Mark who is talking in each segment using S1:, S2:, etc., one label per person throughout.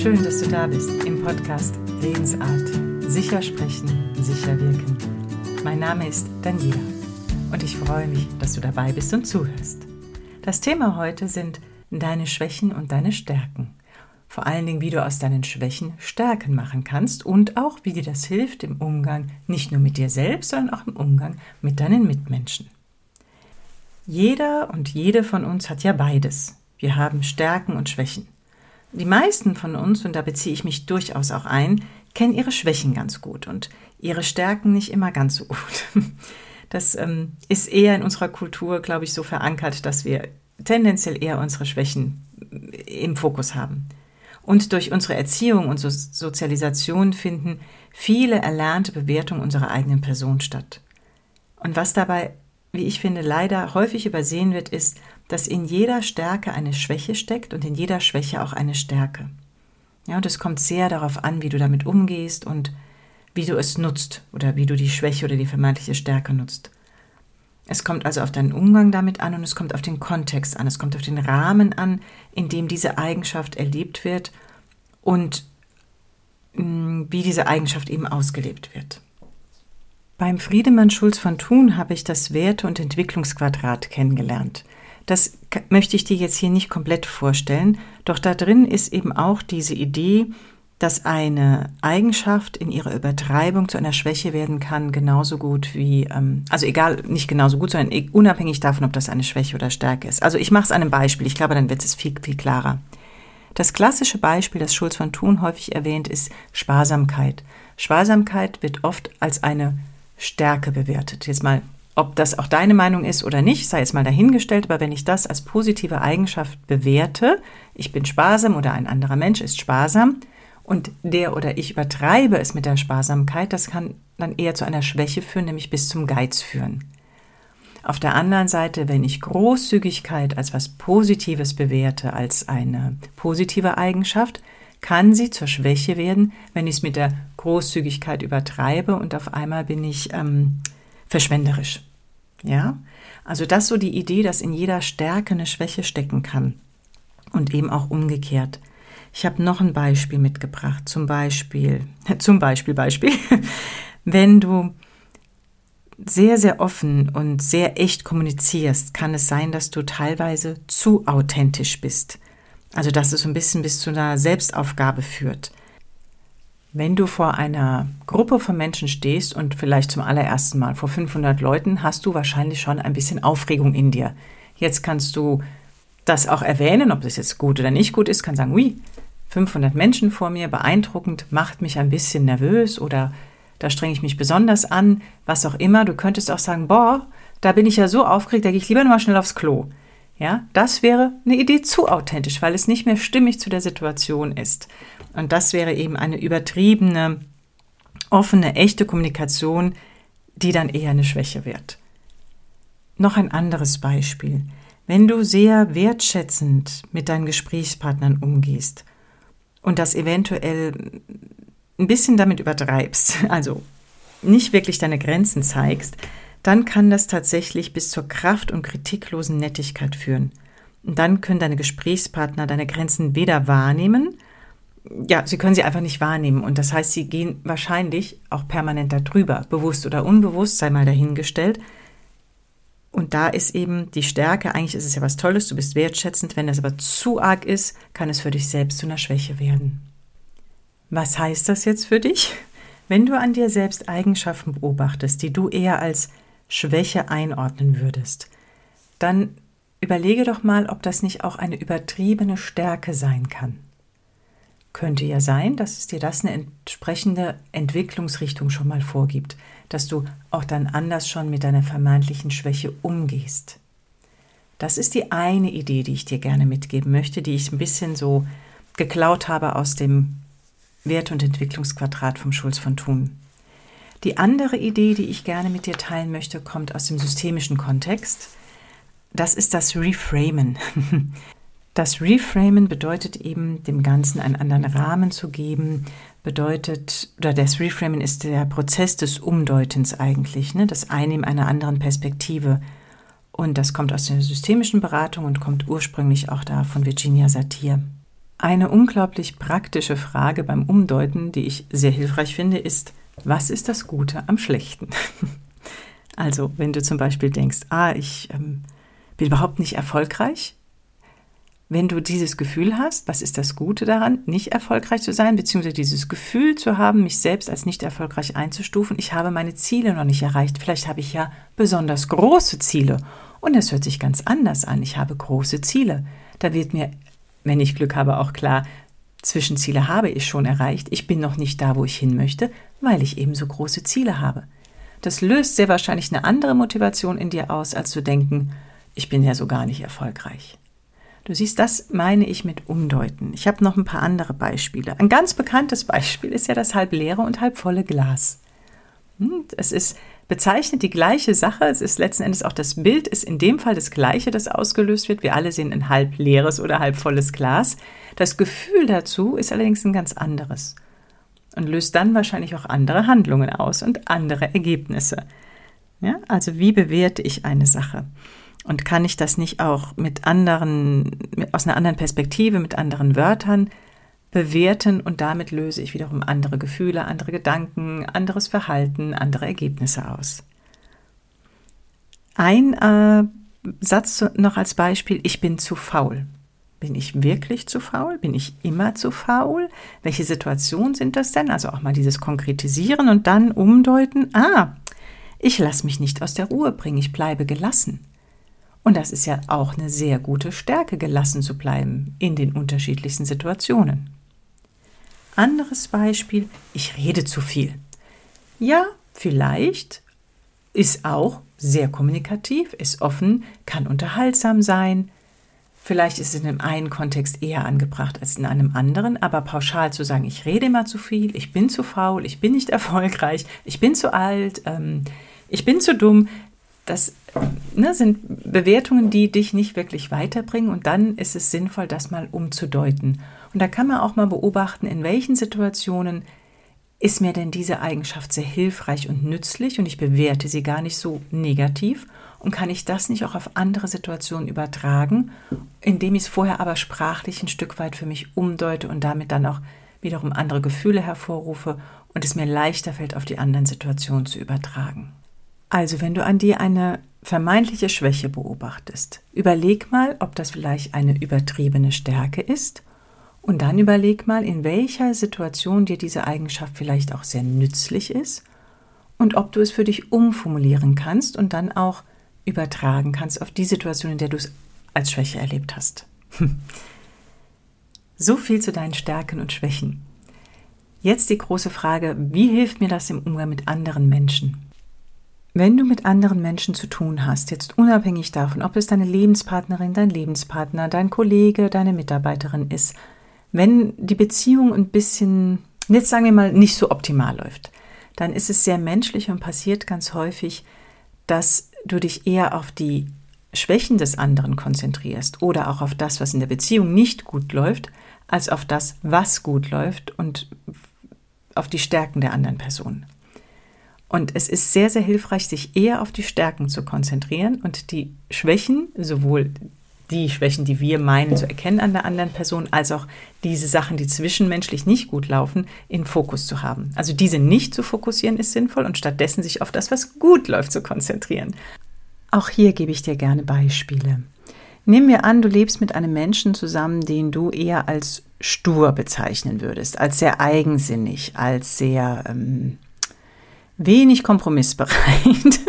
S1: Schön, dass du da bist im Podcast Redensart. Sicher sprechen, sicher wirken. Mein Name ist Daniela und ich freue mich, dass du dabei bist und zuhörst. Das Thema heute sind deine Schwächen und deine Stärken. Vor allen Dingen, wie du aus deinen Schwächen Stärken machen kannst und auch, wie dir das hilft im Umgang nicht nur mit dir selbst, sondern auch im Umgang mit deinen Mitmenschen. Jeder und jede von uns hat ja beides. Wir haben Stärken und Schwächen. Die meisten von uns, und da beziehe ich mich durchaus auch ein, kennen ihre Schwächen ganz gut und ihre Stärken nicht immer ganz so gut. Das ähm, ist eher in unserer Kultur, glaube ich, so verankert, dass wir tendenziell eher unsere Schwächen äh, im Fokus haben. Und durch unsere Erziehung und so Sozialisation finden viele erlernte Bewertungen unserer eigenen Person statt. Und was dabei, wie ich finde, leider häufig übersehen wird, ist, dass in jeder Stärke eine Schwäche steckt und in jeder Schwäche auch eine Stärke. Ja, und es kommt sehr darauf an, wie du damit umgehst und wie du es nutzt oder wie du die Schwäche oder die vermeintliche Stärke nutzt. Es kommt also auf deinen Umgang damit an und es kommt auf den Kontext an, es kommt auf den Rahmen an, in dem diese Eigenschaft erlebt wird und mm, wie diese Eigenschaft eben ausgelebt wird. Beim Friedemann Schulz von Thun habe ich das Werte- und Entwicklungsquadrat kennengelernt. Das möchte ich dir jetzt hier nicht komplett vorstellen, doch da drin ist eben auch diese Idee, dass eine Eigenschaft in ihrer Übertreibung zu einer Schwäche werden kann, genauso gut wie, ähm, also egal, nicht genauso gut, sondern e, unabhängig davon, ob das eine Schwäche oder Stärke ist. Also ich mache es an einem Beispiel, ich glaube, dann wird es viel, viel klarer. Das klassische Beispiel, das Schulz von Thun häufig erwähnt, ist Sparsamkeit. Sparsamkeit wird oft als eine Stärke bewertet. Jetzt mal ob das auch deine Meinung ist oder nicht, sei jetzt mal dahingestellt, aber wenn ich das als positive Eigenschaft bewerte, ich bin sparsam oder ein anderer Mensch ist sparsam und der oder ich übertreibe es mit der Sparsamkeit, das kann dann eher zu einer Schwäche führen, nämlich bis zum Geiz führen. Auf der anderen Seite, wenn ich Großzügigkeit als was Positives bewerte, als eine positive Eigenschaft, kann sie zur Schwäche werden, wenn ich es mit der Großzügigkeit übertreibe und auf einmal bin ich ähm, verschwenderisch. Ja, also das so die Idee, dass in jeder Stärke eine Schwäche stecken kann und eben auch umgekehrt. Ich habe noch ein Beispiel mitgebracht, zum Beispiel, zum Beispiel, Beispiel, wenn du sehr, sehr offen und sehr echt kommunizierst, kann es sein, dass du teilweise zu authentisch bist. Also, dass es so ein bisschen bis zu einer Selbstaufgabe führt. Wenn du vor einer Gruppe von Menschen stehst und vielleicht zum allerersten Mal vor 500 Leuten, hast du wahrscheinlich schon ein bisschen Aufregung in dir. Jetzt kannst du das auch erwähnen, ob das jetzt gut oder nicht gut ist, kann sagen, ui, 500 Menschen vor mir, beeindruckend, macht mich ein bisschen nervös oder da strenge ich mich besonders an, was auch immer. Du könntest auch sagen, boah, da bin ich ja so aufgeregt, da gehe ich lieber nochmal schnell aufs Klo. Ja, das wäre eine Idee zu authentisch, weil es nicht mehr stimmig zu der Situation ist. Und das wäre eben eine übertriebene, offene, echte Kommunikation, die dann eher eine Schwäche wird. Noch ein anderes Beispiel. Wenn du sehr wertschätzend mit deinen Gesprächspartnern umgehst und das eventuell ein bisschen damit übertreibst, also nicht wirklich deine Grenzen zeigst, dann kann das tatsächlich bis zur kraft- und kritiklosen Nettigkeit führen. Und dann können deine Gesprächspartner deine Grenzen weder wahrnehmen, ja, sie können sie einfach nicht wahrnehmen. Und das heißt, sie gehen wahrscheinlich auch permanent darüber, bewusst oder unbewusst, sei mal dahingestellt. Und da ist eben die Stärke, eigentlich ist es ja was Tolles, du bist wertschätzend, wenn das aber zu arg ist, kann es für dich selbst zu einer Schwäche werden. Was heißt das jetzt für dich? Wenn du an dir selbst Eigenschaften beobachtest, die du eher als Schwäche einordnen würdest, dann überlege doch mal, ob das nicht auch eine übertriebene Stärke sein kann. Könnte ja sein, dass es dir das eine entsprechende Entwicklungsrichtung schon mal vorgibt, dass du auch dann anders schon mit deiner vermeintlichen Schwäche umgehst. Das ist die eine Idee, die ich dir gerne mitgeben möchte, die ich ein bisschen so geklaut habe aus dem Wert- und Entwicklungsquadrat vom Schulz von Thun. Die andere Idee, die ich gerne mit dir teilen möchte, kommt aus dem systemischen Kontext. Das ist das Reframen. Das Reframen bedeutet eben, dem Ganzen einen anderen Rahmen zu geben, bedeutet, oder das Reframen ist der Prozess des Umdeutens eigentlich, ne? das Einnehmen einer anderen Perspektive. Und das kommt aus der systemischen Beratung und kommt ursprünglich auch da von Virginia Satir. Eine unglaublich praktische Frage beim Umdeuten, die ich sehr hilfreich finde, ist, was ist das Gute am Schlechten? also, wenn du zum Beispiel denkst, ah, ich ähm, bin überhaupt nicht erfolgreich, wenn du dieses Gefühl hast, was ist das Gute daran, nicht erfolgreich zu sein, beziehungsweise dieses Gefühl zu haben, mich selbst als nicht erfolgreich einzustufen, ich habe meine Ziele noch nicht erreicht, vielleicht habe ich ja besonders große Ziele und es hört sich ganz anders an, ich habe große Ziele. Da wird mir, wenn ich Glück habe, auch klar, Zwischenziele habe ich schon erreicht, ich bin noch nicht da, wo ich hin möchte, weil ich eben so große Ziele habe. Das löst sehr wahrscheinlich eine andere Motivation in dir aus, als zu denken, ich bin ja so gar nicht erfolgreich. Du siehst, das meine ich mit Umdeuten. Ich habe noch ein paar andere Beispiele. Ein ganz bekanntes Beispiel ist ja das halb leere und halb volle Glas. Hm, es ist bezeichnet die gleiche Sache. Es ist letzten Endes auch das Bild, ist in dem Fall das gleiche, das ausgelöst wird. Wir alle sehen ein halb leeres oder halb volles Glas. Das Gefühl dazu ist allerdings ein ganz anderes und löst dann wahrscheinlich auch andere Handlungen aus und andere Ergebnisse. Ja, also wie bewerte ich eine Sache? Und kann ich das nicht auch mit anderen, aus einer anderen Perspektive, mit anderen Wörtern bewerten und damit löse ich wiederum andere Gefühle, andere Gedanken, anderes Verhalten, andere Ergebnisse aus. Ein äh, Satz noch als Beispiel, ich bin zu faul. Bin ich wirklich zu faul? Bin ich immer zu faul? Welche Situationen sind das denn? Also auch mal dieses Konkretisieren und dann umdeuten. Ah, ich lasse mich nicht aus der Ruhe bringen, ich bleibe gelassen. Und das ist ja auch eine sehr gute Stärke, gelassen zu bleiben in den unterschiedlichsten Situationen. Anderes Beispiel, ich rede zu viel. Ja, vielleicht ist auch sehr kommunikativ, ist offen, kann unterhaltsam sein. Vielleicht ist es in einem einen Kontext eher angebracht als in einem anderen, aber pauschal zu sagen, ich rede immer zu viel, ich bin zu faul, ich bin nicht erfolgreich, ich bin zu alt, ähm, ich bin zu dumm, das ne, sind Bewertungen, die dich nicht wirklich weiterbringen und dann ist es sinnvoll, das mal umzudeuten. Und da kann man auch mal beobachten, in welchen Situationen ist mir denn diese Eigenschaft sehr hilfreich und nützlich und ich bewerte sie gar nicht so negativ und kann ich das nicht auch auf andere Situationen übertragen, indem ich es vorher aber sprachlich ein Stück weit für mich umdeute und damit dann auch wiederum andere Gefühle hervorrufe und es mir leichter fällt, auf die anderen Situationen zu übertragen. Also, wenn du an dir eine vermeintliche Schwäche beobachtest, überleg mal, ob das vielleicht eine übertriebene Stärke ist und dann überleg mal, in welcher Situation dir diese Eigenschaft vielleicht auch sehr nützlich ist und ob du es für dich umformulieren kannst und dann auch übertragen kannst auf die Situation, in der du es als Schwäche erlebt hast. so viel zu deinen Stärken und Schwächen. Jetzt die große Frage, wie hilft mir das im Umgang mit anderen Menschen? Wenn du mit anderen Menschen zu tun hast, jetzt unabhängig davon, ob es deine Lebenspartnerin, dein Lebenspartner, dein Kollege, deine Mitarbeiterin ist, wenn die Beziehung ein bisschen, jetzt sagen wir mal, nicht so optimal läuft, dann ist es sehr menschlich und passiert ganz häufig, dass du dich eher auf die Schwächen des anderen konzentrierst oder auch auf das, was in der Beziehung nicht gut läuft, als auf das, was gut läuft und auf die Stärken der anderen Person. Und es ist sehr, sehr hilfreich, sich eher auf die Stärken zu konzentrieren und die Schwächen, sowohl die Schwächen, die wir meinen zu erkennen an der anderen Person, als auch diese Sachen, die zwischenmenschlich nicht gut laufen, in Fokus zu haben. Also diese nicht zu fokussieren ist sinnvoll und stattdessen sich auf das, was gut läuft, zu konzentrieren. Auch hier gebe ich dir gerne Beispiele. Nehmen wir an, du lebst mit einem Menschen zusammen, den du eher als stur bezeichnen würdest, als sehr eigensinnig, als sehr ähm, wenig kompromissbereit.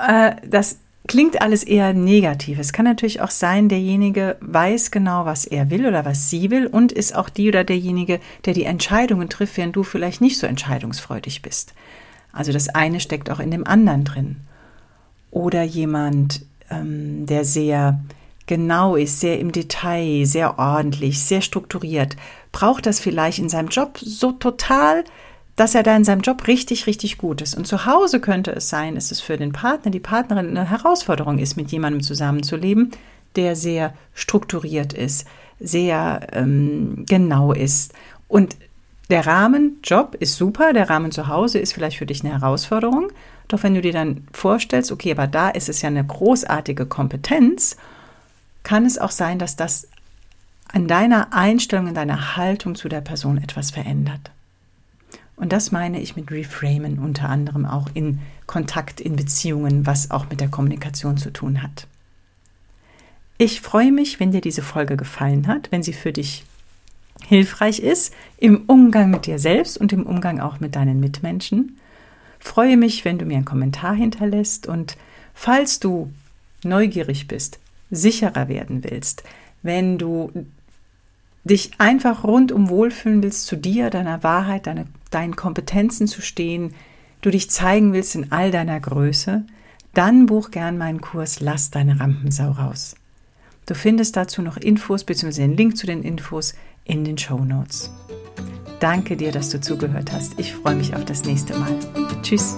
S1: Äh, das klingt alles eher negativ. Es kann natürlich auch sein, derjenige weiß genau, was er will oder was sie will und ist auch die oder derjenige, der die Entscheidungen trifft, während du vielleicht nicht so entscheidungsfreudig bist. Also das eine steckt auch in dem anderen drin. Oder jemand, ähm, der sehr genau ist, sehr im Detail, sehr ordentlich, sehr strukturiert, braucht das vielleicht in seinem Job so total, dass er da in seinem Job richtig, richtig gut ist. Und zu Hause könnte es sein, dass es für den Partner, die Partnerin eine Herausforderung ist, mit jemandem zusammenzuleben, der sehr strukturiert ist, sehr ähm, genau ist. Und der Rahmenjob ist super, der Rahmen zu Hause ist vielleicht für dich eine Herausforderung. Doch wenn du dir dann vorstellst, okay, aber da ist es ja eine großartige Kompetenz, kann es auch sein, dass das an deiner Einstellung, in deiner Haltung zu der Person etwas verändert. Und das meine ich mit Reframen unter anderem auch in Kontakt, in Beziehungen, was auch mit der Kommunikation zu tun hat. Ich freue mich, wenn dir diese Folge gefallen hat, wenn sie für dich hilfreich ist im Umgang mit dir selbst und im Umgang auch mit deinen Mitmenschen. Freue mich, wenn du mir einen Kommentar hinterlässt und falls du neugierig bist, sicherer werden willst, wenn du dich einfach rundum wohlfühlen willst, zu dir, deiner Wahrheit, deine, deinen Kompetenzen zu stehen, du dich zeigen willst in all deiner Größe, dann buch gern meinen Kurs Lass deine Rampensau raus. Du findest dazu noch Infos bzw. den Link zu den Infos in den Show Notes. Danke dir, dass du zugehört hast. Ich freue mich auf das nächste Mal. Tschüss.